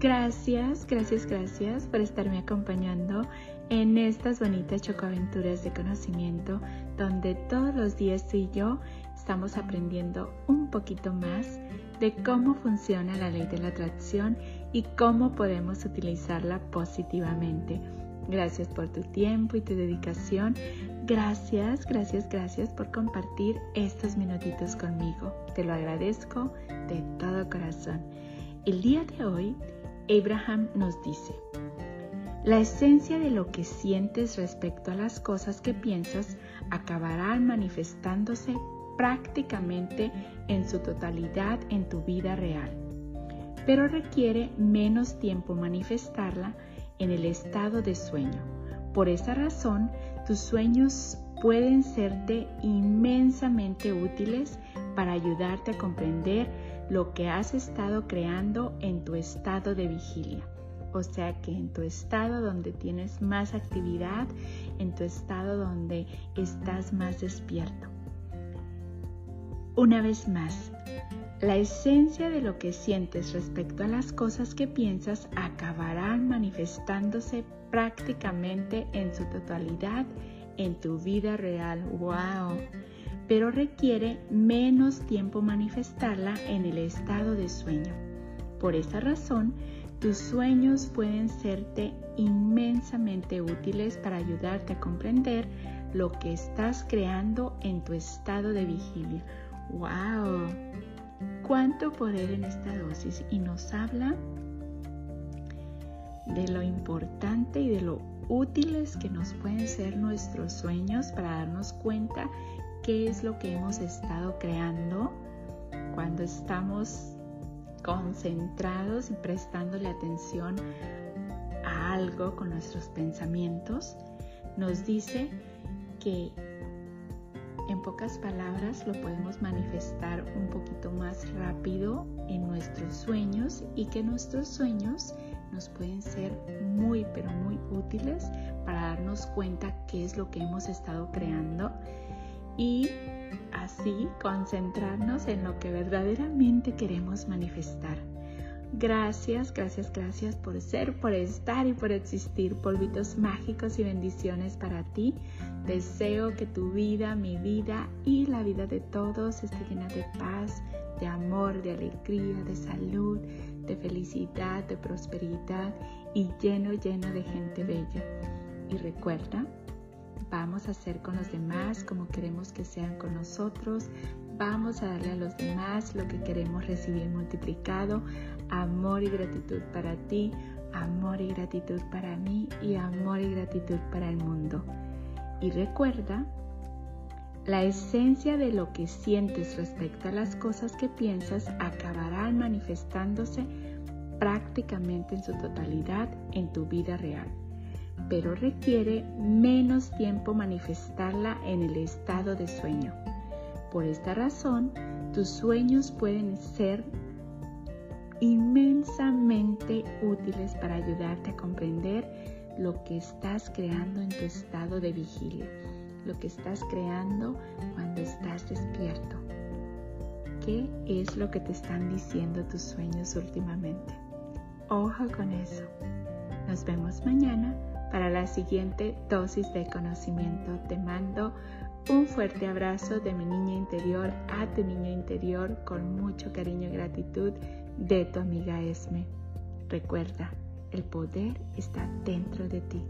Gracias, gracias, gracias por estarme acompañando en estas bonitas chocoaventuras de conocimiento donde todos los días tú y yo estamos aprendiendo un poquito más de cómo funciona la ley de la atracción y cómo podemos utilizarla positivamente. Gracias por tu tiempo y tu dedicación. Gracias, gracias, gracias por compartir estos minutitos conmigo. Te lo agradezco de todo corazón. El día de hoy, Abraham nos dice, la esencia de lo que sientes respecto a las cosas que piensas acabarán manifestándose prácticamente en su totalidad en tu vida real, pero requiere menos tiempo manifestarla en el estado de sueño. Por esa razón, tus sueños pueden serte inmensamente útiles para ayudarte a comprender lo que has estado creando en tu estado de vigilia. O sea que en tu estado donde tienes más actividad, en tu estado donde estás más despierto. Una vez más, la esencia de lo que sientes respecto a las cosas que piensas acabarán manifestándose prácticamente en su totalidad en tu vida real. ¡Wow! Pero requiere menos tiempo manifestarla en el estado de sueño. Por esa razón, tus sueños pueden serte inmensamente útiles para ayudarte a comprender lo que estás creando en tu estado de vigilia. ¡Wow! ¿Cuánto poder en esta dosis? Y nos habla de lo importante y de lo útiles que nos pueden ser nuestros sueños para darnos cuenta qué es lo que hemos estado creando cuando estamos concentrados y prestándole atención a algo con nuestros pensamientos, nos dice que en pocas palabras lo podemos manifestar un poquito más rápido en nuestros sueños y que nuestros sueños nos pueden ser muy pero muy útiles para darnos cuenta qué es lo que hemos estado creando y así concentrarnos en lo que verdaderamente queremos manifestar. Gracias, gracias, gracias por ser, por estar y por existir. Polvitos mágicos y bendiciones para ti. Deseo que tu vida, mi vida y la vida de todos esté llena de paz, de amor, de alegría, de salud, de felicidad, de prosperidad y lleno, lleno de gente bella. Y recuerda, Vamos a hacer con los demás como queremos que sean con nosotros. Vamos a darle a los demás lo que queremos recibir multiplicado. Amor y gratitud para ti, amor y gratitud para mí y amor y gratitud para el mundo. Y recuerda, la esencia de lo que sientes respecto a las cosas que piensas acabarán manifestándose prácticamente en su totalidad en tu vida real pero requiere menos tiempo manifestarla en el estado de sueño. Por esta razón, tus sueños pueden ser inmensamente útiles para ayudarte a comprender lo que estás creando en tu estado de vigilia, lo que estás creando cuando estás despierto. ¿Qué es lo que te están diciendo tus sueños últimamente? Ojo con eso. Nos vemos mañana para la siguiente dosis de conocimiento. Te mando un fuerte abrazo de mi niña interior a tu niño interior con mucho cariño y gratitud de tu amiga Esme. Recuerda, el poder está dentro de ti.